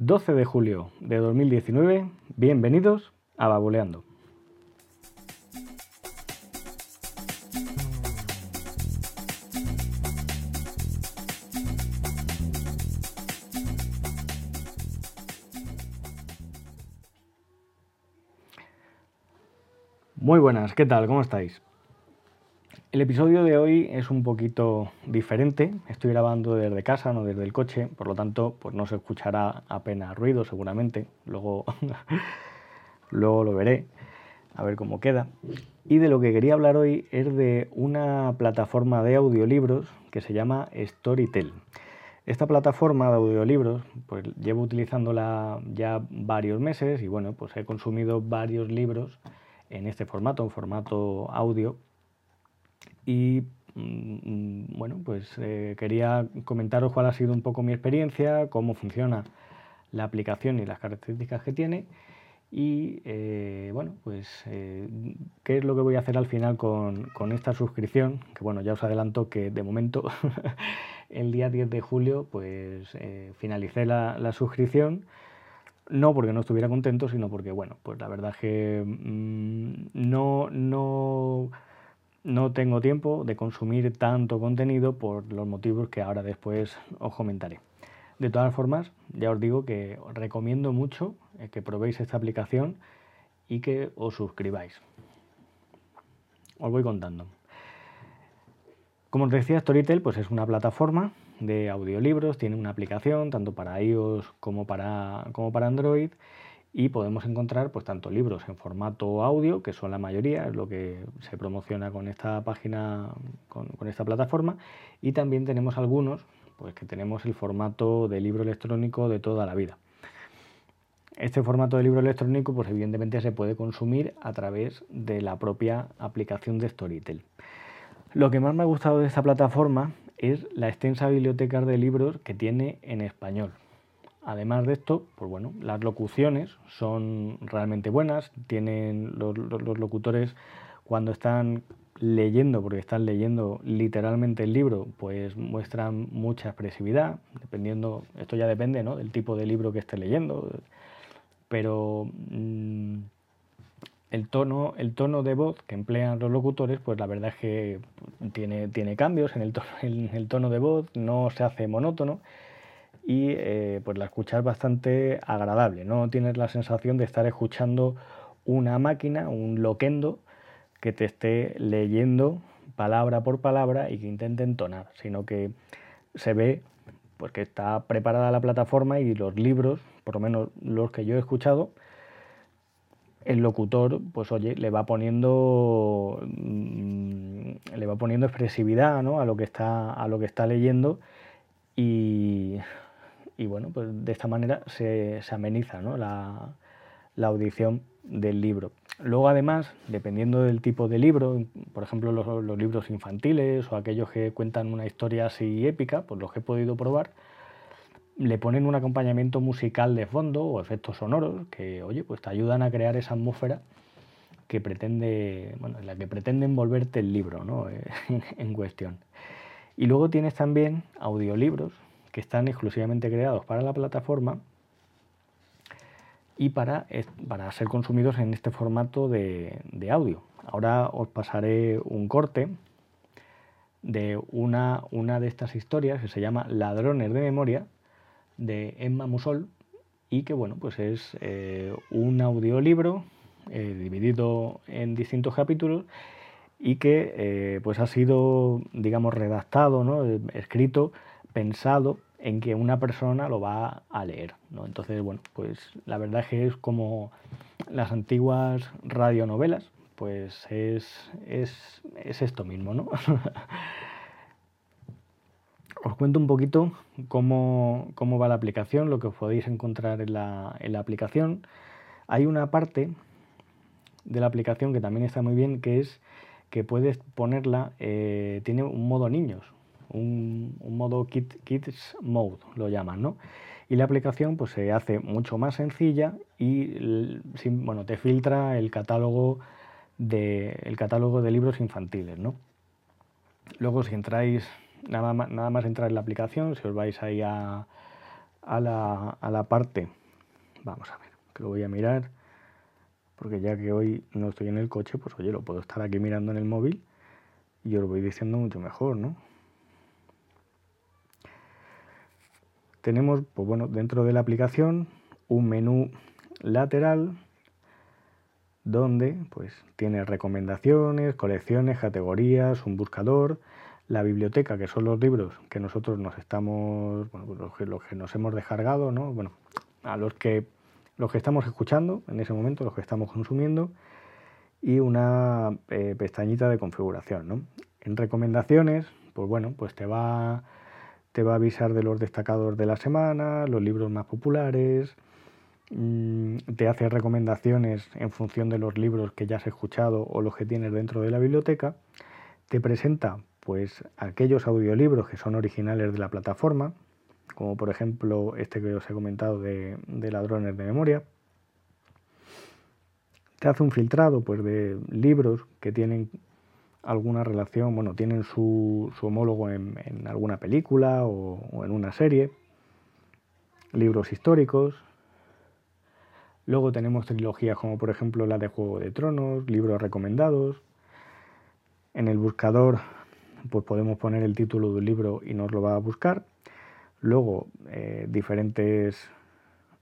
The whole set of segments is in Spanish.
12 de julio de 2019, bienvenidos a Babuleando. Muy buenas, ¿qué tal? ¿Cómo estáis? El episodio de hoy es un poquito diferente. Estoy grabando desde casa, no desde el coche, por lo tanto, pues no se escuchará apenas ruido seguramente. Luego, luego lo veré, a ver cómo queda. Y de lo que quería hablar hoy es de una plataforma de audiolibros que se llama Storytel. Esta plataforma de audiolibros, pues llevo utilizándola ya varios meses y bueno, pues he consumido varios libros en este formato, en formato audio y mm, bueno, pues eh, quería comentaros cuál ha sido un poco mi experiencia, cómo funciona la aplicación y las características que tiene. Y eh, bueno, pues eh, qué es lo que voy a hacer al final con, esta suscripción, que bueno, ya os adelanto que de momento el día 10 de julio pues finalicé la, suscripción. No porque no estuviera contento, sino porque, bueno, pues la verdad es que mm, no, no no tengo tiempo de consumir tanto contenido por los motivos que ahora después os comentaré. De todas formas, ya os digo que os recomiendo mucho eh, que probéis esta aplicación y que os suscribáis. Os voy contando. Como os decía, Storytel pues es una plataforma de audiolibros, tiene una aplicación tanto para iOS como para, como para Android y podemos encontrar pues tanto libros en formato audio, que son la mayoría, es lo que se promociona con esta página, con, esta plataforma, y también tenemos algunos pues que tenemos el formato de libro electrónico de toda la vida. Este formato de libro electrónico pues evidentemente se puede consumir a través de la propia aplicación de Storytel. Lo que más me ha gustado de esta plataforma es la extensa biblioteca de libros que tiene en español. Además de esto, pues bueno, las locuciones son realmente buenas, tienen los, locutores cuando están leyendo, porque están leyendo literalmente el libro, pues muestran mucha expresividad, dependiendo, esto ya depende ¿no? del tipo de libro que esté leyendo, pero mm, el, tono, el tono de voz que emplean los locutores, pues la verdad es que tiene, tiene cambios en el, tono, en el tono de voz, no se hace monótono y eh, pues la escuchar bastante agradable. No tienes la sensación de estar escuchando una máquina, un loquendo que te esté leyendo palabra por palabra y que intente entonar, sino que se ve pues, que está preparada la plataforma y los libros, por lo menos los que yo he escuchado, el locutor, pues oye, le va poniendo mm, le va poniendo expresividad ¿no? a lo que está a lo que está leyendo y y bueno, pues de esta manera se, ameniza la, audición del libro. Luego además, dependiendo del tipo de libro, por ejemplo los, libros infantiles o aquellos que cuentan una historia así épica, pues los que he podido probar, le ponen un acompañamiento musical de fondo o efectos sonoros que, oye, pues te ayudan a crear esa atmósfera que pretende, bueno, en la que pretende envolverte el libro ¿no? en cuestión. Y luego tienes también audiolibros están exclusivamente creados para la plataforma y para, para ser consumidos en este formato de, audio. Ahora os pasaré un corte de una, una, de estas historias que se llama Ladrones de Memoria de Emma Musol y que bueno pues es eh, un audiolibro eh, dividido en distintos capítulos y que eh, pues ha sido digamos redactado ¿no? escrito pensado en que una persona lo va a leer. ¿no? Entonces, bueno, pues la verdad es que es como las antiguas radionovelas, pues es, es, esto mismo, ¿no? os cuento un poquito cómo, cómo, va la aplicación, lo que podéis encontrar en la, en la aplicación. Hay una parte de la aplicación que también está muy bien, que es que puedes ponerla, eh, tiene un modo niños, un, modo Kids Mode, lo llaman, ¿no? Y la aplicación pues, se hace mucho más sencilla y bueno, te filtra el catálogo, de, el catálogo de libros infantiles, ¿no? Luego si entráis, nada más, nada más entrar en la aplicación, si os vais ahí a, a la, a la parte, vamos a ver, que lo voy a mirar, porque ya que hoy no estoy en el coche, pues oye, lo puedo estar aquí mirando en el móvil y os voy diciendo mucho mejor, ¿no? Tenemos, pues bueno, dentro de la aplicación un menú lateral donde pues tiene recomendaciones, colecciones, categorías, un buscador, la biblioteca, que son los libros que nosotros nos estamos, bueno, pues los, que, los que nos hemos descargado, ¿no? Bueno, a los que los que estamos escuchando en ese momento, los que estamos consumiendo, y una eh, pestañita de configuración. ¿no? En recomendaciones, pues bueno, pues te va, te va a avisar de los destacados de la semana, los libros más populares, mm, te hace recomendaciones en función de los libros que ya has escuchado o los que tienes dentro de la biblioteca, te presenta pues aquellos audiolibros que son originales de la plataforma, como por ejemplo este que os he comentado de, ladrones de memoria. Te hace un filtrado pues, de libros que tienen alguna relación, bueno, tienen su, homólogo en, alguna película o, en una serie, libros históricos. Luego tenemos trilogías como por ejemplo la de Juego de Tronos, libros recomendados. En el buscador pues podemos poner el título de un libro y nos lo va a buscar. Luego, eh, diferentes,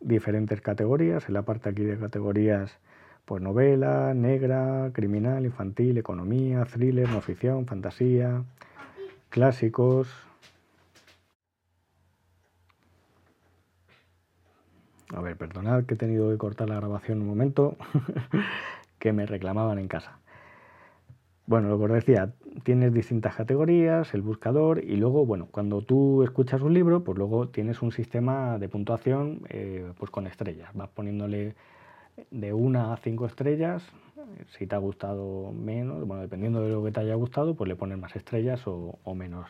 diferentes categorías. En la parte aquí de categorías, pues novela, negra, criminal, infantil, economía, thriller, no ficción, fantasía, clásicos. A ver, perdonad que he tenido que cortar la grabación un momento, que me reclamaban en casa. Bueno, lo que os decía, tienes distintas categorías, el buscador y luego, bueno, cuando tú escuchas un libro, pues luego tienes un sistema de puntuación eh, pues con estrellas. Vas poniéndole de una a cinco estrellas. Si te ha gustado menos, bueno, dependiendo de lo que te haya gustado, pues le pones más estrellas o, menos.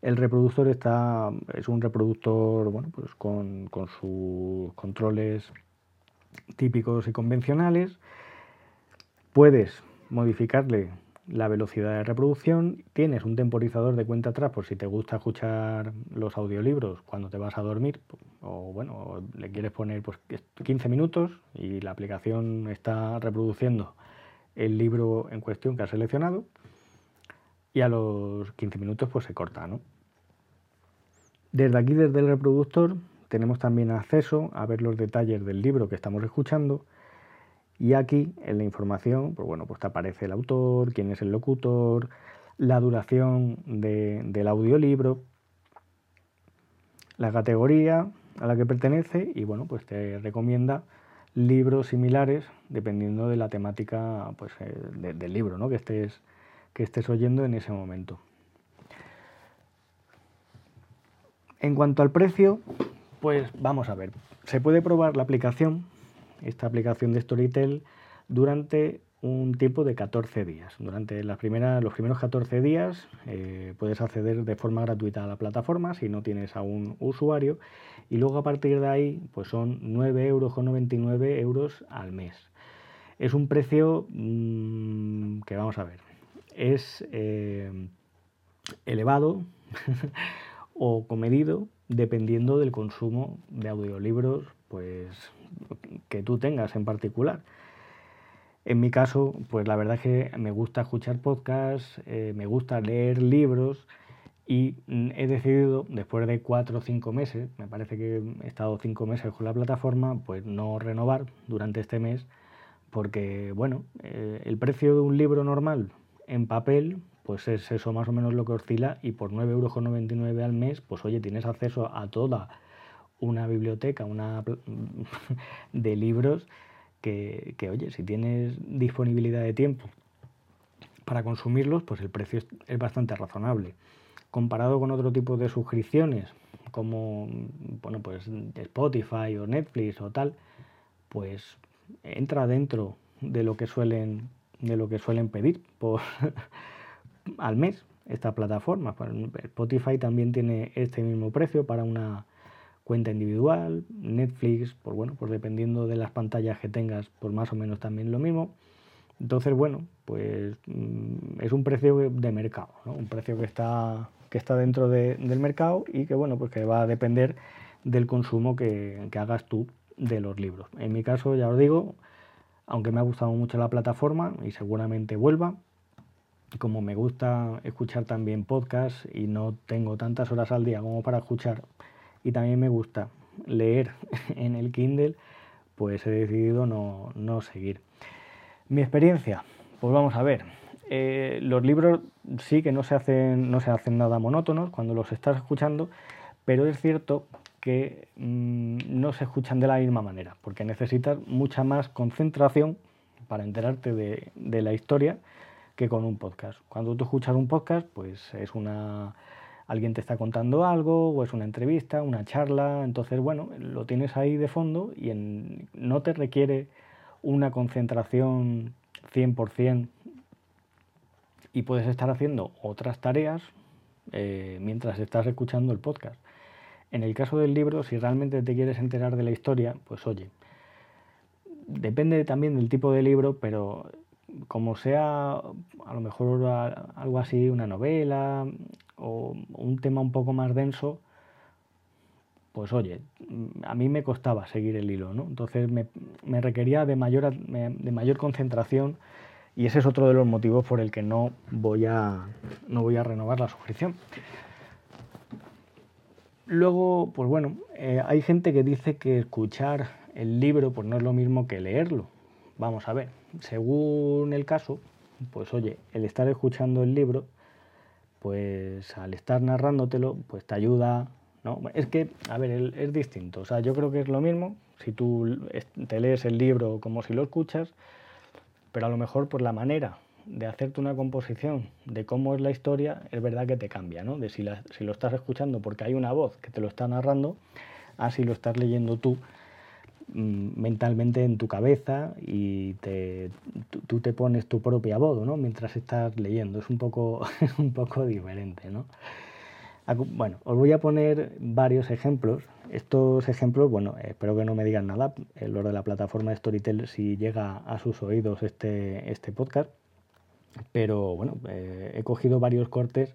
El reproductor está, es un reproductor bueno, pues con, con sus controles típicos y convencionales. Puedes modificarle la velocidad de reproducción, tienes un temporizador de cuenta atrás por si te gusta escuchar los audiolibros cuando te vas a dormir o bueno, le quieres poner pues 15 minutos y la aplicación está reproduciendo el libro en cuestión que has seleccionado y a los 15 minutos pues se corta, ¿no? Desde aquí, desde el reproductor, tenemos también acceso a ver los detalles del libro que estamos escuchando y aquí en la información, pues bueno, pues te aparece el autor, quién es el locutor, la duración del audiolibro, la categoría a la que pertenece y bueno, pues te recomienda libros similares dependiendo de la temática pues, eh, del libro ¿no? que, estés, que estés oyendo en ese momento. En cuanto al precio, pues vamos a ver, se puede probar la aplicación esta aplicación de Storytel durante un tiempo de 14 días. Durante las primeras, los primeros 14 días eh, puedes acceder de forma gratuita a la plataforma si no tienes aún usuario y luego a partir de ahí pues son 9,99 euros euros al mes. Es un precio mm, que vamos a ver, es eh, elevado o comedido dependiendo del consumo de audiolibros pues que tú tengas en particular. En mi caso, pues la verdad es que me gusta escuchar podcasts, eh, me gusta leer libros y he decidido, después de cuatro o cinco meses, me parece que he estado cinco meses con la plataforma, pues no renovar durante este mes, porque bueno, eh, el precio de un libro normal en papel, pues es eso más o menos lo que oscila y por 9,99 euros al mes, pues oye, tienes acceso a toda una biblioteca una de libros que, oye, si tienes disponibilidad de tiempo para consumirlos, pues el precio es, bastante razonable. Comparado con otro tipo de suscripciones, como bueno, pues Spotify o Netflix o tal, pues entra dentro de lo que suelen, de lo que suelen pedir por, al mes esta plataforma. Spotify también tiene este mismo precio para una cuenta individual, Netflix, por bueno, pues dependiendo de las pantallas que tengas, pues más o menos también lo mismo. Entonces, bueno, pues mm, es un precio de mercado, un precio que está, que está dentro del mercado y que bueno, pues que va a depender del consumo que, hagas tú de los libros. En mi caso, ya os digo, aunque me ha gustado mucho la plataforma y seguramente vuelva, como me gusta escuchar también podcast y no tengo tantas horas al día como para escuchar, y también me gusta leer en el Kindle, pues he decidido no, no seguir. Mi experiencia, pues vamos a ver. Eh, los libros sí que no se, hacen, no se hacen nada monótonos cuando los estás escuchando, pero es cierto que mm, no se escuchan de la misma manera, porque necesitas mucha más concentración para enterarte de, de la historia que con un podcast. Cuando tú escuchas un podcast, pues es una alguien te está contando algo o es una entrevista, una charla, entonces bueno, lo tienes ahí de fondo y no te requiere una concentración 100% y puedes estar haciendo otras tareas eh, mientras estás escuchando el podcast. En el caso del libro, si realmente te quieres enterar de la historia, pues oye, depende también del tipo de libro, pero como sea a lo mejor algo así, una novela o un tema un poco más denso, pues oye, a mí me costaba seguir el hilo, ¿no? Entonces me, requería de mayor, de mayor concentración y ese es otro de los motivos por el que no voy a, no voy a renovar la suscripción. Luego, pues bueno, eh, hay gente que dice que escuchar el libro pues no es lo mismo que leerlo. Vamos a ver, según el caso, pues oye, el estar escuchando el libro, pues al estar narrándotelo, pues te ayuda, ¿no? Es que, a ver, es distinto. O sea, yo creo que es lo mismo si tú te lees el libro como si lo escuchas, pero a lo mejor por la manera de hacerte una composición de cómo es la historia, es verdad que te cambia, ¿no? De si, si lo estás escuchando porque hay una voz que te lo está narrando, a si lo estás leyendo tú mentalmente en tu cabeza y te, tú, te pones tu propia voz ¿no? mientras estás leyendo. Es un poco, un poco diferente. ¿no? Bueno, os voy a poner varios ejemplos. Estos ejemplos, bueno, espero que no me digan nada, el de la plataforma de Storytel si llega a sus oídos este, este podcast. Pero bueno, eh, he cogido varios cortes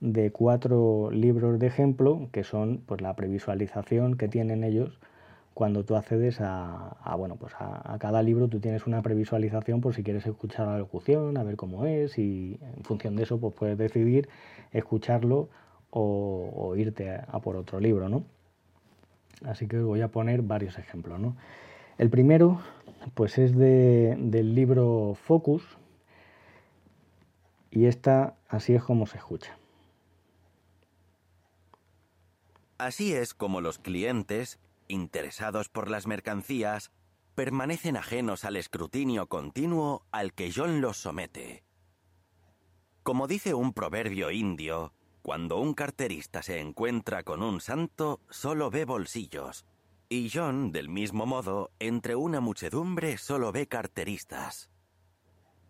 de cuatro libros de ejemplo que son pues, la previsualización que tienen ellos cuando tú accedes a, bueno, pues a, cada libro tú tienes una previsualización por si quieres escuchar la locución, a ver cómo es y en función de eso pues puedes decidir escucharlo o, irte a, por otro libro, ¿no? Así que os voy a poner varios ejemplos, ¿no? El primero pues es de, del libro Focus y esta así es como se escucha. Así es como los clientes interesados por las mercancías, permanecen ajenos al escrutinio continuo al que John los somete. Como dice un proverbio indio, cuando un carterista se encuentra con un santo, solo ve bolsillos. Y John, del mismo modo, entre una muchedumbre solo ve carteristas.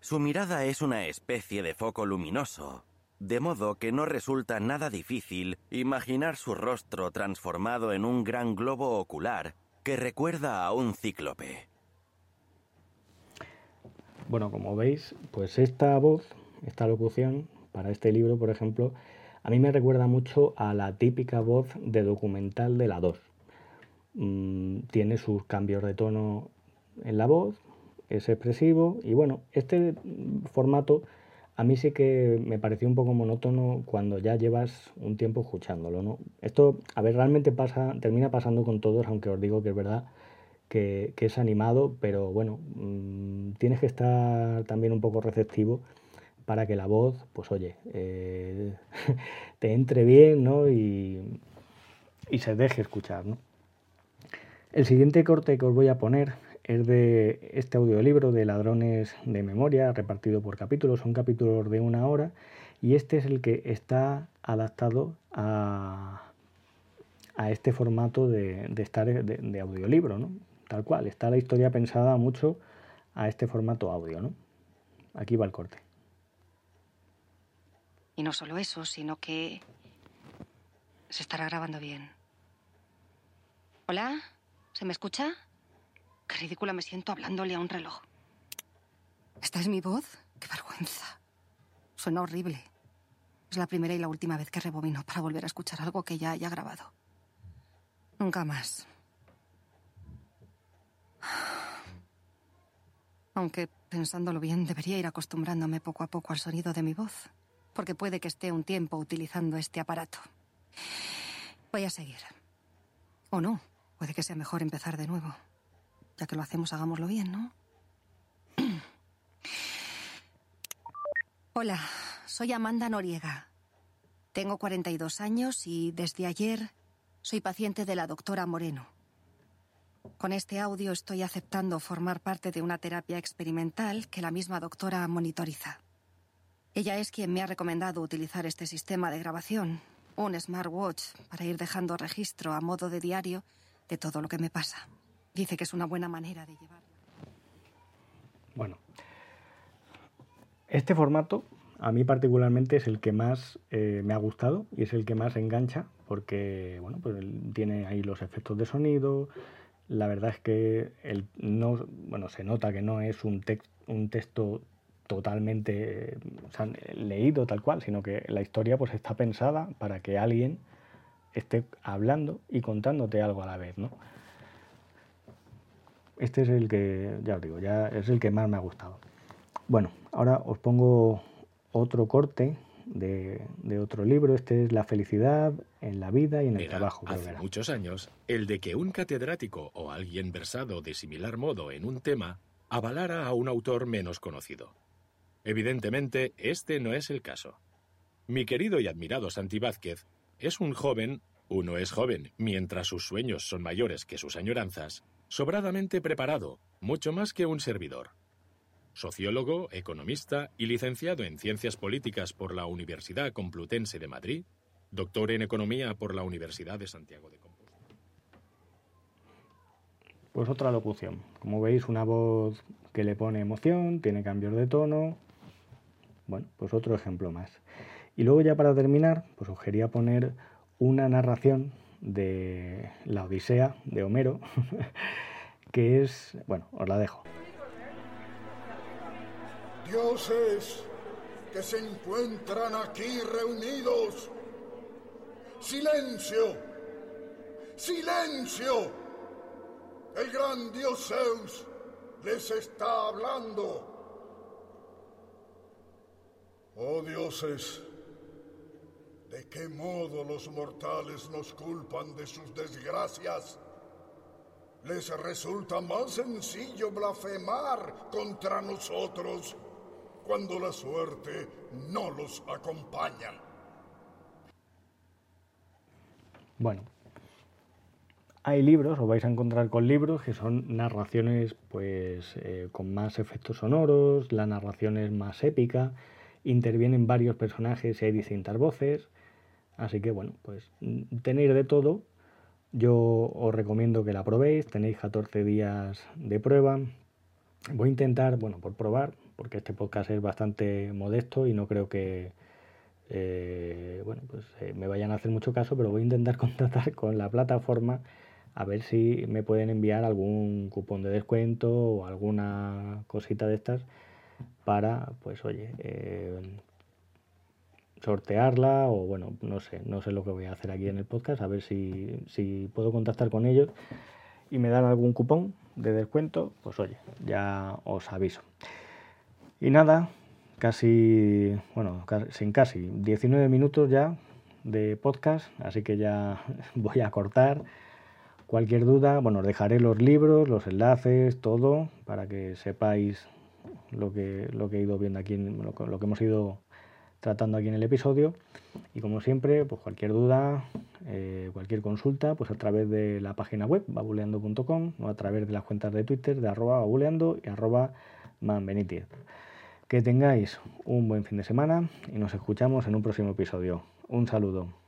Su mirada es una especie de foco luminoso, de modo que no resulta nada difícil imaginar su rostro transformado en un gran globo ocular que recuerda a un cíclope. Bueno, como veis, pues esta voz, esta locución, para este libro, por ejemplo, a mí me recuerda mucho a la típica voz de documental de la 2. Mm, tiene sus cambios de tono en la voz, es expresivo y bueno, este formato a mí sí que me pareció un poco monótono cuando ya llevas un tiempo escuchándolo, ¿no? Esto, a ver, realmente pasa, termina pasando con todos, aunque os digo que es verdad que, es animado, pero bueno, mm, tienes que estar también un poco receptivo para que la voz, pues oye, eh, te entre bien, ¿no? Y, y se deje escuchar, ¿no? El siguiente corte que os voy a poner es de este audiolibro de Ladrones de Memoria, repartido por capítulos, son capítulos de una hora, y este es el que está adaptado a, a este formato de, estar de, audiolibro, ¿no? Tal cual, está la historia pensada mucho a este formato audio, ¿no? Aquí va el corte. Y no solo eso, sino que se estará grabando bien. ¿Hola? ¿Se me escucha? Qué ridícula me siento hablándole a un reloj. ¿Esta es mi voz? Qué vergüenza. Suena horrible. Es la primera y la última vez que rebobino para volver a escuchar algo que ya haya grabado. Nunca más. Aunque, pensándolo bien, debería ir acostumbrándome poco a poco al sonido de mi voz, porque puede que esté un tiempo utilizando este aparato. Voy a seguir. O no, puede que sea mejor empezar de nuevo. Ya que lo hacemos, hagámoslo bien, ¿no? Hola, soy Amanda Noriega. Tengo 42 años y desde ayer soy paciente de la doctora Moreno. Con este audio estoy aceptando formar parte de una terapia experimental que la misma doctora monitoriza. Ella es quien me ha recomendado utilizar este sistema de grabación, un smartwatch, para ir dejando registro a modo de diario de todo lo que me pasa. Dice que es una buena manera de llevarlo. Bueno, este formato a mí particularmente es el que más eh, me ha gustado y es el que más engancha porque bueno, pues tiene ahí los efectos de sonido. La verdad es que el, no, bueno, se nota que no es un, un texto totalmente leído tal cual, sino que la historia pues está pensada para que alguien esté hablando y contándote algo a la vez, ¿no? Este es el que, ya os digo, ya es el que más me ha gustado. Bueno, ahora os pongo otro corte de, otro libro. Este es La felicidad en la vida y en el trabajo. Hace muchos años, el de que un catedrático o alguien versado de similar modo en un tema avalara a un autor menos conocido. Evidentemente, este no es el caso. Mi querido y admirado Santi Vázquez es un joven, uno es joven, mientras sus sueños son mayores que sus añoranzas, sobradamente preparado, mucho más que un servidor. Sociólogo, economista y licenciado en Ciencias Políticas por la Universidad Complutense de Madrid, doctor en Economía por la Universidad de Santiago de Compostela. Pues otra locución. Como veis, una voz que le pone emoción, tiene cambios de tono. Bueno, pues otro ejemplo más. Y luego ya para terminar, pues os poner una narración de la Odisea de Homero, que es, bueno, os la dejo. Dioses que se encuentran aquí reunidos. Silencio, silencio. El gran dios Zeus les está hablando. Oh dioses, ¿De qué modo los mortales nos culpan de sus desgracias? Les resulta más sencillo blasfemar contra nosotros cuando la suerte no los acompaña. Bueno, hay libros, os vais a encontrar con libros que son narraciones pues eh, con más efectos sonoros, la narración es más épica, intervienen varios personajes y hay distintas voces. Así que bueno, pues mm, tenéis de todo. Yo os recomiendo que la probéis. Tenéis 14 días de prueba. Voy a intentar, bueno, por probar, porque este podcast es bastante modesto y no creo que eh, bueno, pues, eh, me vayan a hacer mucho caso, pero voy a intentar contactar con la plataforma a ver si me pueden enviar algún cupón de descuento o alguna cosita de estas para, pues oye, eh, sortearla o bueno, no sé, no sé lo que voy a hacer aquí en el podcast, a ver si, si puedo contactar con ellos y me dan algún cupón de descuento, pues oye, ya os aviso. Y nada, casi, bueno, sin casi 19 minutos ya de podcast, así que ya voy a cortar. Cualquier duda, bueno, os dejaré los libros, los enlaces, todo, para que sepáis lo que, lo que he ido viendo aquí, lo, lo que hemos ido tratando aquí en el episodio. Y como siempre, pues cualquier duda, eh, cualquier consulta, pues a través de la página web, babuleando.com, o a través de las cuentas de Twitter de arroba babuleando y arroba manbenítez. Que tengáis un buen fin de semana y nos escuchamos en un próximo episodio. Un saludo.